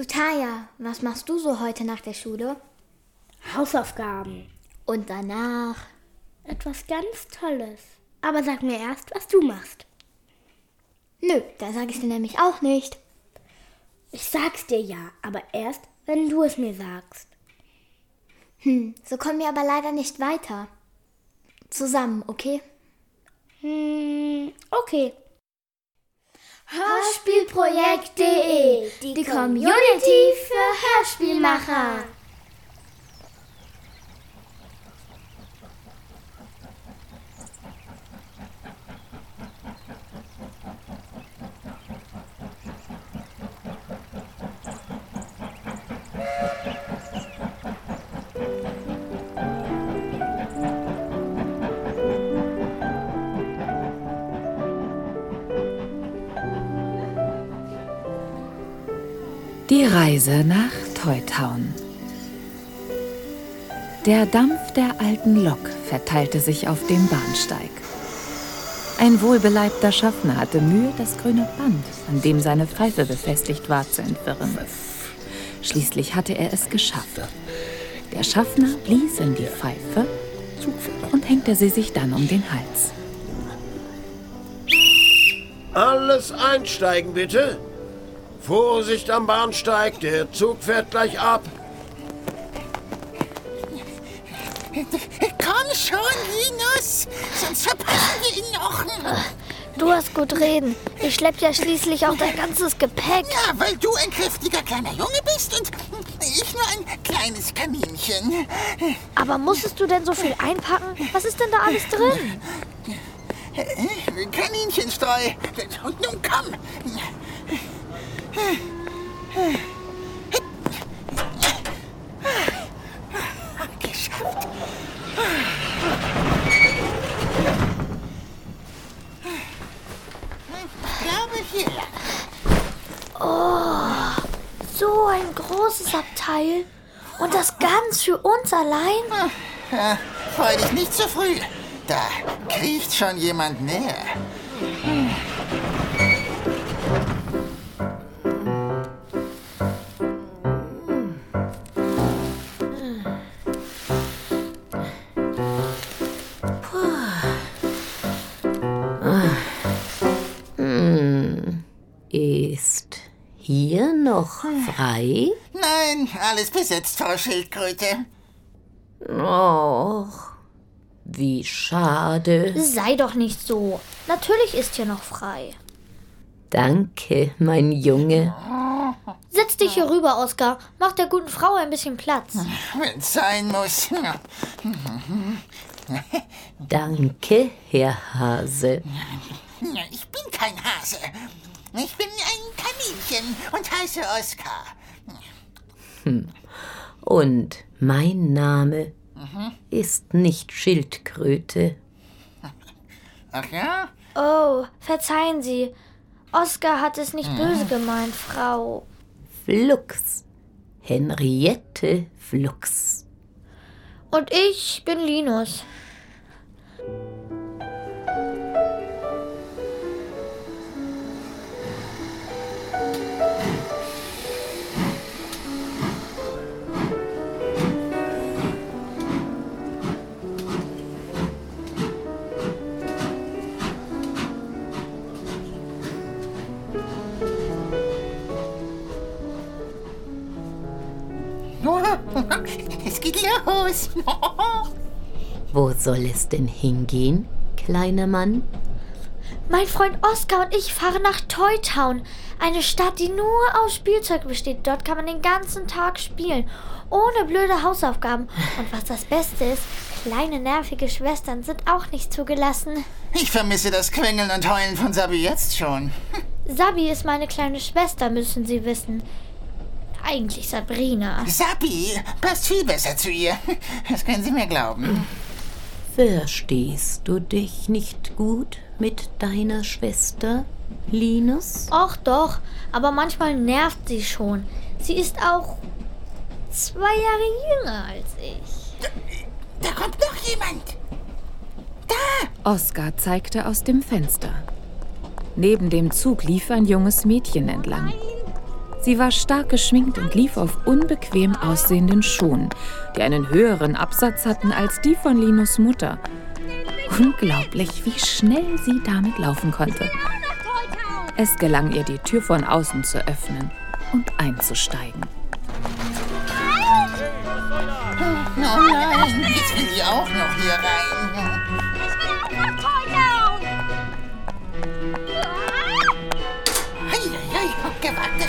Du Taya, was machst du so heute nach der Schule? Hausaufgaben. Und danach? Etwas ganz Tolles. Aber sag mir erst, was du machst. Nö, da sag ich dir nämlich auch nicht. Ich sag's dir ja, aber erst, wenn du es mir sagst. Hm, so kommen wir aber leider nicht weiter. Zusammen, okay? Hm, okay. Hörspielprojekt.de, die Community für Hörspielmacher. Die Reise nach Toytown. Der Dampf der alten Lok verteilte sich auf dem Bahnsteig. Ein wohlbeleibter Schaffner hatte Mühe, das grüne Band, an dem seine Pfeife befestigt war, zu entwirren. Schließlich hatte er es geschafft. Der Schaffner blies in die Pfeife und hängte sie sich dann um den Hals. Alles einsteigen, bitte. Vorsicht am Bahnsteig, der Zug fährt gleich ab. Komm schon, Linus, sonst verpassen wir ihn noch. Du hast gut reden. Ich schlepp ja schließlich auch dein ganzes Gepäck. Ja, weil du ein kräftiger kleiner Junge bist und ich nur ein kleines Kaninchen. Aber musstest du denn so viel einpacken? Was ist denn da alles drin? Kaninchenstreu. Und nun komm. Geschafft. Ich glaube hier. Oh, so ein großes Abteil. Und das ganz für uns allein? Ja, freu dich nicht zu früh. Da kriecht schon jemand näher. Ist noch frei? Nein, alles besetzt, Frau Schildkröte. Och, wie schade. Sei doch nicht so. Natürlich ist hier noch frei. Danke, mein Junge. Setz dich hier rüber, Oskar. Mach der guten Frau ein bisschen Platz. Wenn's sein muss. Danke, Herr Hase. Ich bin kein Hase. Ich bin ein Kaninchen und heiße Oskar. Und mein Name ist nicht Schildkröte. Ach ja? Oh, verzeihen Sie. Oskar hat es nicht böse gemeint, Frau. Flux. Henriette Flux. Und ich bin Linus. Es geht los. Wo soll es denn hingehen, kleiner Mann? Mein Freund Oskar und ich fahren nach Toy Town, eine Stadt, die nur aus Spielzeug besteht. Dort kann man den ganzen Tag spielen, ohne blöde Hausaufgaben. Und was das Beste ist, kleine nervige Schwestern sind auch nicht zugelassen. Ich vermisse das Quengeln und Heulen von Sabi jetzt schon. Sabi ist meine kleine Schwester, müssen Sie wissen. Eigentlich Sabrina. Sabi passt viel besser zu ihr. Das können Sie mir glauben. Verstehst du dich nicht gut mit deiner Schwester, Linus? Och doch, aber manchmal nervt sie schon. Sie ist auch zwei Jahre jünger als ich. Da kommt noch jemand. Da! Oskar zeigte aus dem Fenster. Neben dem Zug lief ein junges Mädchen entlang. Sie war stark geschminkt und lief auf unbequem aussehenden Schuhen, die einen höheren Absatz hatten als die von Linus Mutter. Unglaublich, wie schnell sie damit laufen konnte. Es gelang ihr, die Tür von außen zu öffnen und einzusteigen. Oh nein, jetzt will ich auch noch hier rein.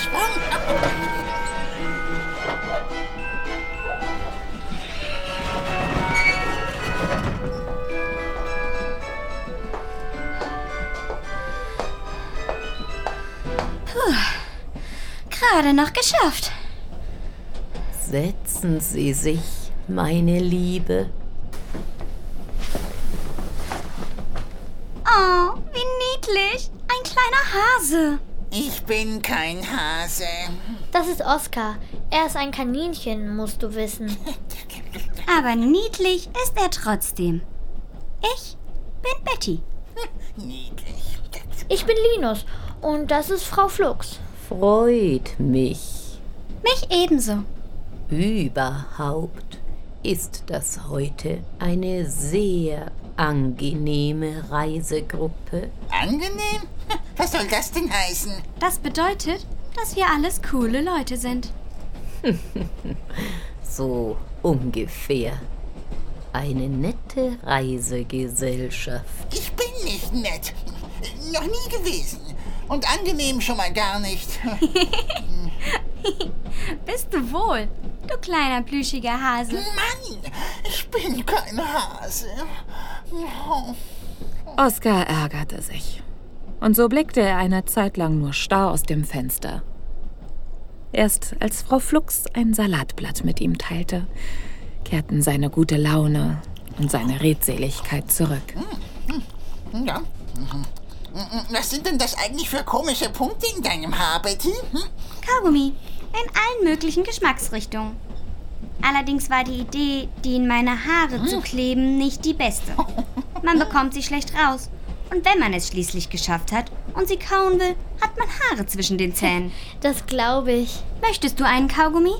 Gewagter Sprung. Gerade noch geschafft. Setzen Sie sich, meine Liebe. Oh, wie niedlich. Ein kleiner Hase. Ich bin kein Hase. Das ist Oskar. Er ist ein Kaninchen, musst du wissen. Aber niedlich ist er trotzdem. Ich bin Betty. Niedlich. Ich bin Linus und das ist Frau Flux. Freut mich. Mich ebenso. Überhaupt ist das heute eine sehr angenehme Reisegruppe. Angenehm? Was soll das denn heißen? Das bedeutet, dass wir alles coole Leute sind. So ungefähr. Eine nette Reisegesellschaft. Ich bin nicht nett. Noch nie gewesen. Und angenehm schon mal gar nicht. Bist du wohl, du kleiner plüschiger Hase? Mann, ich bin kein Hase. Oskar ärgerte sich. Und so blickte er eine Zeit lang nur starr aus dem Fenster. Erst als Frau Flux ein Salatblatt mit ihm teilte, kehrten seine gute Laune und seine Redseligkeit zurück. Ja. Mhm. Was sind denn das eigentlich für komische Punkte in deinem Haar, Betty? Hm? Kaugummi. In allen möglichen Geschmacksrichtungen. Allerdings war die Idee, die in meine Haare zu kleben, nicht die beste. Man bekommt sie schlecht raus. Und wenn man es schließlich geschafft hat und sie kauen will, hat man Haare zwischen den Zähnen. Das glaube ich. Möchtest du einen Kaugummi?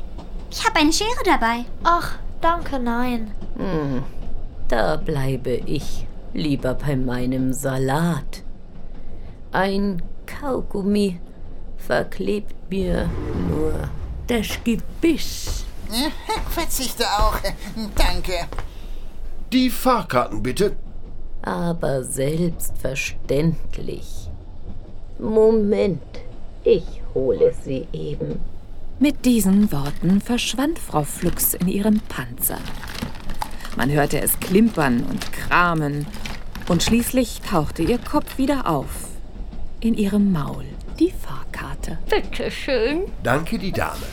Ich habe eine Schere dabei. Ach, danke, nein. Hm, da bleibe ich lieber bei meinem Salat. Ein Kaugummi verklebt mir nur das Gebiss. Verzichte auch. Danke. Die Fahrkarten bitte. Aber selbstverständlich. Moment, ich hole sie eben. Mit diesen Worten verschwand Frau Flux in ihrem Panzer. Man hörte es klimpern und kramen, und schließlich tauchte ihr Kopf wieder auf. In ihrem Maul die Fahrkarte. Bitte schön. Danke, die Dame.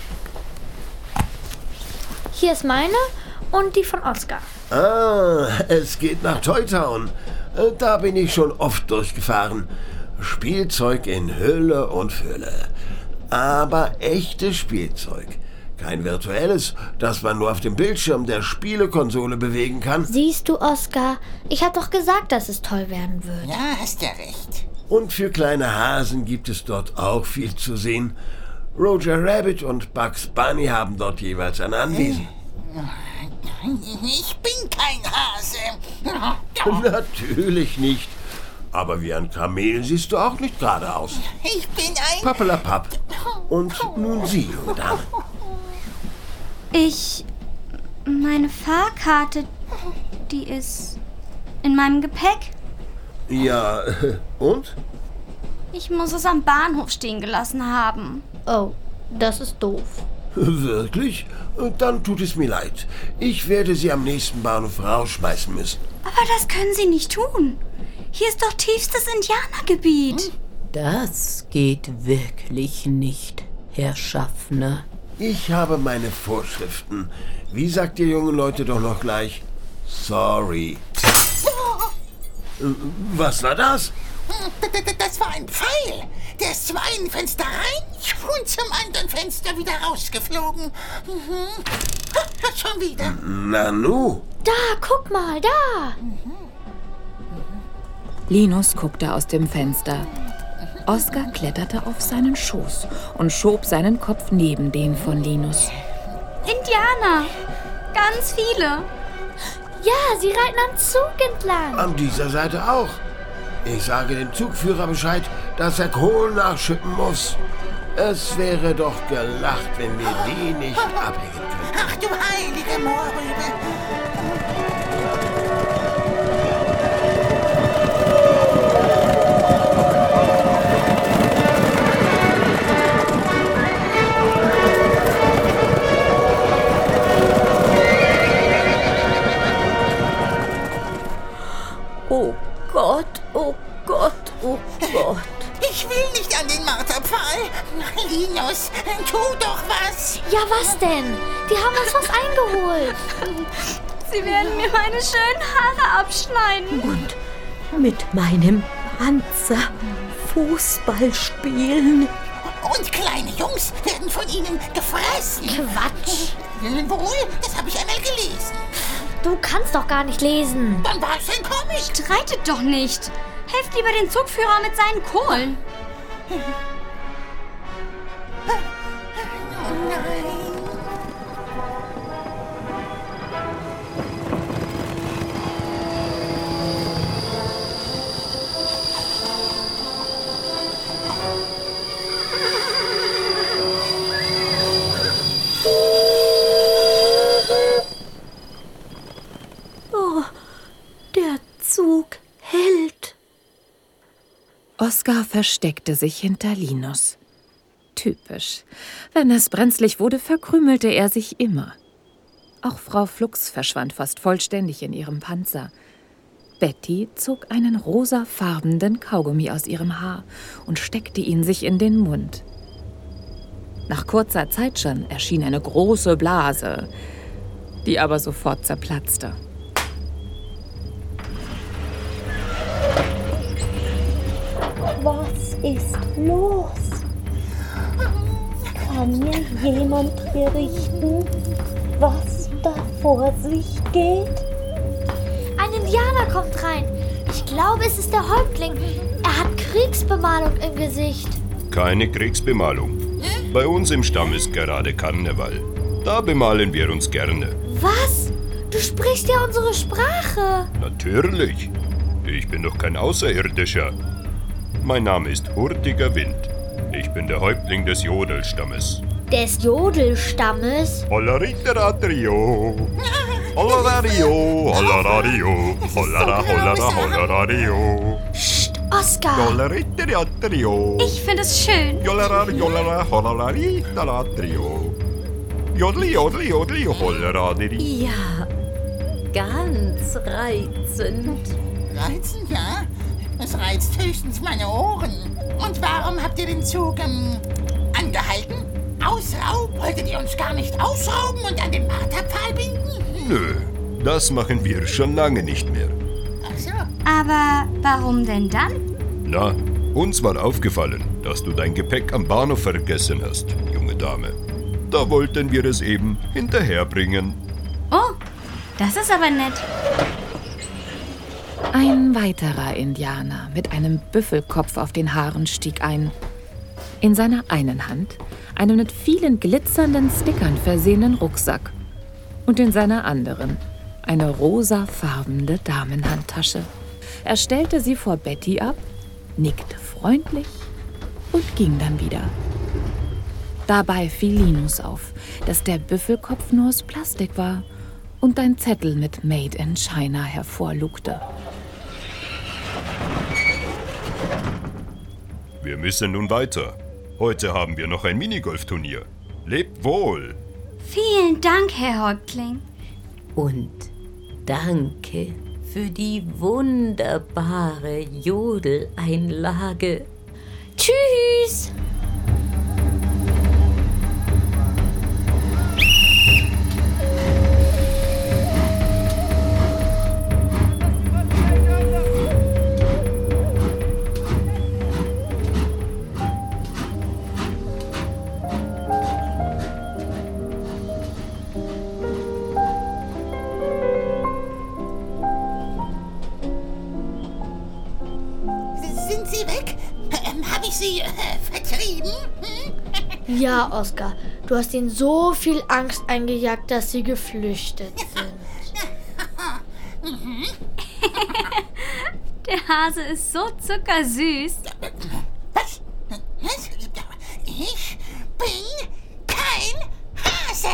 Hier ist meine und die von Oskar. Ah, es geht nach Toy Town. Äh, Da bin ich schon oft durchgefahren. Spielzeug in Hülle und Fülle. Aber echtes Spielzeug. Kein virtuelles, das man nur auf dem Bildschirm der Spielekonsole bewegen kann. Siehst du, Oskar? Ich hab doch gesagt, dass es toll werden wird. Ja, hast ja recht. Und für kleine Hasen gibt es dort auch viel zu sehen. Roger Rabbit und Bugs Bunny haben dort jeweils ein Anwesen. Ich bin kein Hase. Natürlich nicht. Aber wie ein Kamel siehst du auch nicht gerade aus. Ich bin ein... Pappelapapp. Und nun Sie, junge Dame. Ich. Meine Fahrkarte, die ist in meinem Gepäck. Ja, und? Ich muss es am Bahnhof stehen gelassen haben. Oh, das ist doof. Wirklich? Dann tut es mir leid. Ich werde Sie am nächsten Bahnhof rausschmeißen müssen. Aber das können Sie nicht tun. Hier ist doch tiefstes Indianergebiet. Das geht wirklich nicht, Herr Schaffner. Ich habe meine Vorschriften. Wie sagt ihr jungen Leute doch noch gleich? Sorry. Äh, Was war das? D- Das war ein Pfeil. Der ist zum einen Fenster rein und zum anderen Fenster wieder rausgeflogen. Mhm. Ha, Schon wieder. Nanu. Da, guck mal, da. Linus guckte aus dem Fenster. Oskar kletterte auf seinen Schoß und schob seinen Kopf neben den von Linus. Indianer. Ganz viele. Ja, sie reiten am Zug entlang. An dieser Seite auch. Ich sage dem Zugführer Bescheid, dass er Kohl nachschippen muss. Es wäre doch gelacht, wenn wir die nicht abhängen könnten. Ach du heilige Moorrübe. Denn? Die haben uns was eingeholt. Sie werden mir meine schönen Haare abschneiden. Und mit meinem Panzer Fußball spielen. Und kleine Jungs werden von ihnen gefressen. Quatsch. Wohl, das habe ich einmal gelesen. Du kannst doch gar nicht lesen. Dann war es ein Comic. Streitet doch nicht. Helft lieber den Zugführer mit seinen Kohlen. Oh, versteckte sich hinter Linus. Typisch. Wenn es brenzlig wurde, verkrümelte er sich immer. Auch Frau Flux verschwand fast vollständig in ihrem Panzer. Betty zog einen rosafarbenen Kaugummi aus ihrem Haar und steckte ihn sich in den Mund. Nach kurzer Zeit schon erschien eine große Blase, die aber sofort zerplatzte. Ist los? Kann mir jemand berichten, was da vor sich geht? Ein Indianer kommt rein. Ich glaube, es ist der Häuptling. Er hat Kriegsbemalung im Gesicht. Keine Kriegsbemalung. Bei uns im Stamm ist gerade Karneval. Da bemalen wir uns gerne. Was? Du sprichst ja unsere Sprache. Natürlich. Ich bin doch kein Außerirdischer. Mein Name ist Hurtiger Wind. Ich bin der Häuptling des Jodelstammes. Des Jodelstammes. Holleriteratrio. Holleradio, holleradio, hollera, hollera, holleradio. Psst, Oskar. Holleriteratrio. Ich finde es schön. Jollera, jollera, hollerariterario. Jodli, jodli, jodli, holleradiri. Ja, ganz reizend. Reizen, ja? Es reizt höchstens meine Ohren. Und warum habt ihr den Zug ähm, angehalten? Ausraub? Wolltet ihr uns gar nicht ausrauben und an den Marterpfahl binden? Nö, das machen wir schon lange nicht mehr. Ach so. Aber warum denn dann? Na, uns war aufgefallen, dass du dein Gepäck am Bahnhof vergessen hast, junge Dame. Da wollten wir es eben hinterherbringen. Oh, das ist aber nett. Ein weiterer Indianer mit einem Büffelkopf auf den Haaren stieg ein. In seiner einen Hand einen mit vielen glitzernden Stickern versehenen Rucksack und in seiner anderen eine rosafarbene Damenhandtasche. Er stellte sie vor Betty ab, nickte freundlich und ging dann wieder. Dabei fiel Linus auf, dass der Büffelkopf nur aus Plastik war und ein Zettel mit Made in China hervorlugte. Wir müssen nun weiter. Heute haben wir noch ein Minigolfturnier. Lebt wohl! Vielen Dank, Herr Häuptling. Und danke für die wunderbare Jodeleinlage. Tschüss. Ja, Oskar, du hast ihnen so viel Angst eingejagt, dass sie geflüchtet sind. Der Hase ist so zuckersüß. Was? Was? Ich bin kein Hase.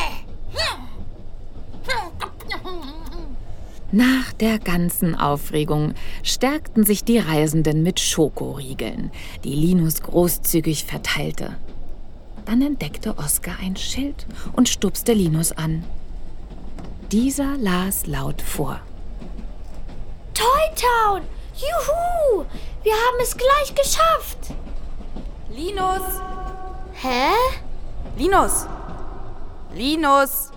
Nach der ganzen Aufregung stärkten sich die Reisenden mit Schokoriegeln, die Linus großzügig verteilte. Dann entdeckte Oskar ein Schild und stupste Linus an. Dieser las laut vor. Toy Town! Juhu! Wir haben es gleich geschafft! Linus! Hä? Linus! Linus!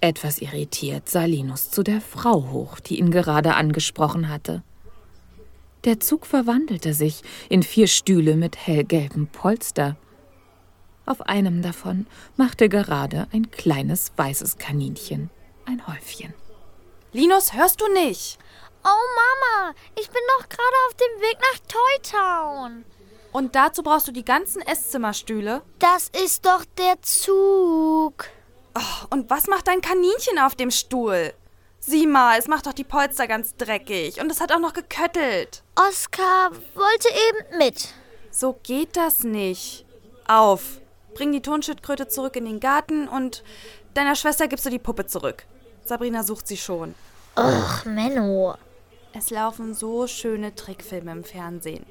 Etwas irritiert sah Linus zu der Frau hoch, die ihn gerade angesprochen hatte. Der Zug verwandelte sich in vier Stühle mit hellgelbem Polster. Auf einem davon machte gerade ein kleines weißes Kaninchen ein Häufchen. Linus, hörst du nicht? Oh Mama, ich bin doch gerade auf dem Weg nach Toy Town. Und dazu brauchst du die ganzen Esszimmerstühle? Das ist doch der Zug. Oh, und was macht dein Kaninchen auf dem Stuhl? Sieh mal, es macht doch die Polster ganz dreckig und es hat auch noch geköttelt. Oskar wollte eben mit. So geht das nicht. Auf, bring die Tonschildkröte zurück in den Garten und deiner Schwester gibst du die Puppe zurück. Sabrina sucht sie schon. Ach, Menno. Es laufen so schöne Trickfilme im Fernsehen.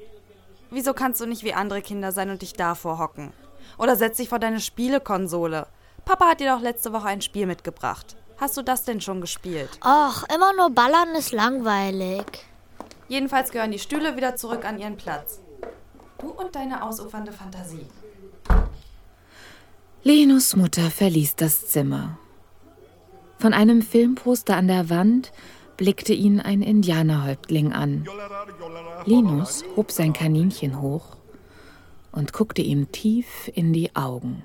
Wieso kannst du nicht wie andere Kinder sein und dich davor hocken? Oder setz dich vor deine Spielekonsole. Papa hat dir doch letzte Woche ein Spiel mitgebracht. Hast du das denn schon gespielt? Ach, immer nur ballern ist langweilig. Jedenfalls gehören die Stühle wieder zurück an ihren Platz. Du und deine ausufernde Fantasie. Linus Mutter verließ das Zimmer. Von einem Filmposter an der Wand blickte ihn ein Indianerhäuptling an. Linus hob sein Kaninchen hoch und guckte ihm tief in die Augen.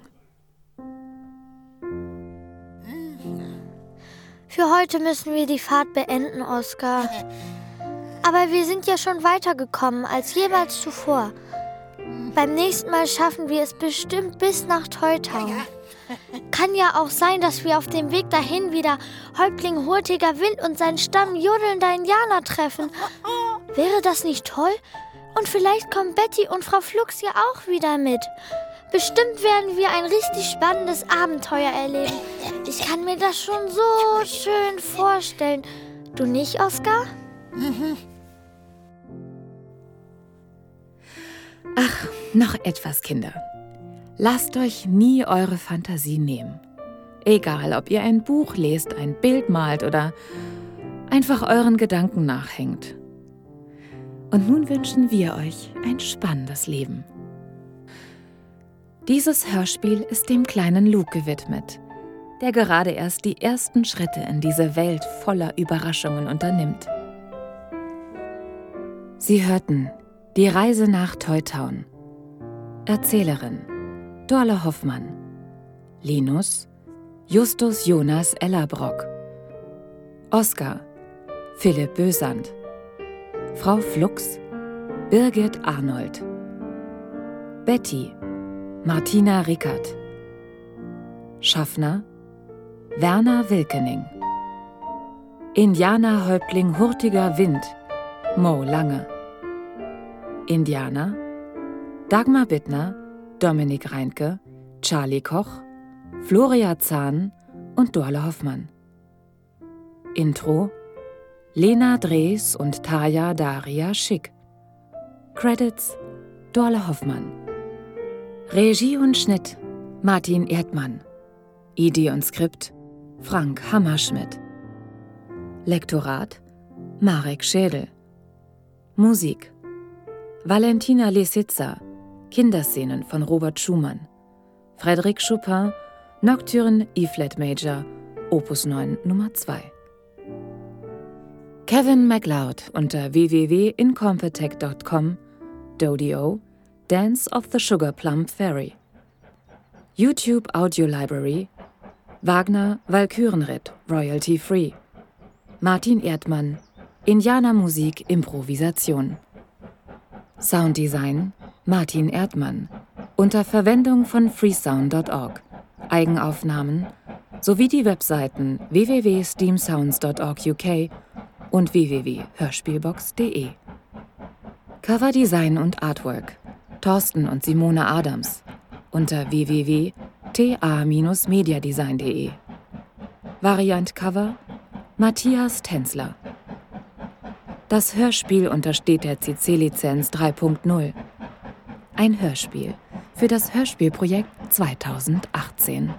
Für heute müssen wir die Fahrt beenden, Oskar. Aber wir sind ja schon weitergekommen als jemals zuvor. Beim nächsten Mal schaffen wir es bestimmt bis nach Teutau. Kann ja auch sein, dass wir auf dem Weg dahin wieder Häuptling Hurtiger Wind und seinen Stamm jodelnder Indianer treffen. Wäre das nicht toll? Und vielleicht kommen Betty und Frau Flux ja auch wieder mit. Bestimmt werden wir ein richtig spannendes Abenteuer erleben. Ich kann mir das schon so schön vorstellen. Du nicht, Oskar? Ach, noch etwas, Kinder. Lasst euch nie eure Fantasie nehmen. Egal, ob ihr ein Buch lest, ein Bild malt oder einfach euren Gedanken nachhängt. Und nun wünschen wir euch ein spannendes Leben. Dieses Hörspiel ist dem kleinen Luke gewidmet, der gerade erst die ersten Schritte in diese Welt voller Überraschungen unternimmt. Sie hörten Die Reise nach Teutown. Erzählerin Dorle Hoffmann. Linus Justus Jonas Ellerbrock. Oskar Philipp Bösand. Frau Flux Birgit Arnold. Betty Martina Rickert. Schaffner Werner Wilkening. Indianerhäuptling Hurtiger Wind Mo Lange. Indianer Dagmar Bittner, Dominik Reinke, Charlie Koch, Floria Zahn und Dorle Hoffmann. Intro Lena Drees und Taya Daria Schick. Credits Dorle Hoffmann. Regie und Schnitt Martin Erdmann. Idee und Skript Frank Hammerschmidt. Lektorat Marek Schädel. Musik Valentina Lesitza Kinderszenen von Robert Schumann. Frédéric Chopin Nocturne E-Flat Major Opus 9 Nummer 2. Kevin MacLeod unter www.incompetech.com Dodio Dance of the Sugar Plum Fairy. YouTube Audio Library Wagner Walkürenritt Royalty Free. Martin Erdmann Indianermusik Improvisation. Sounddesign Martin Erdmann. Unter Verwendung von freesound.org. Eigenaufnahmen sowie die Webseiten www.steamsounds.org UK und www.hörspielbox.de. Coverdesign und Artwork Thorsten und Simone Adams unter www.ta-mediadesign.de. Variant Cover Matthias Tänzler. Das Hörspiel untersteht der CC-Lizenz 3.0. Ein Hörspiel für das Hörspielprojekt 2018.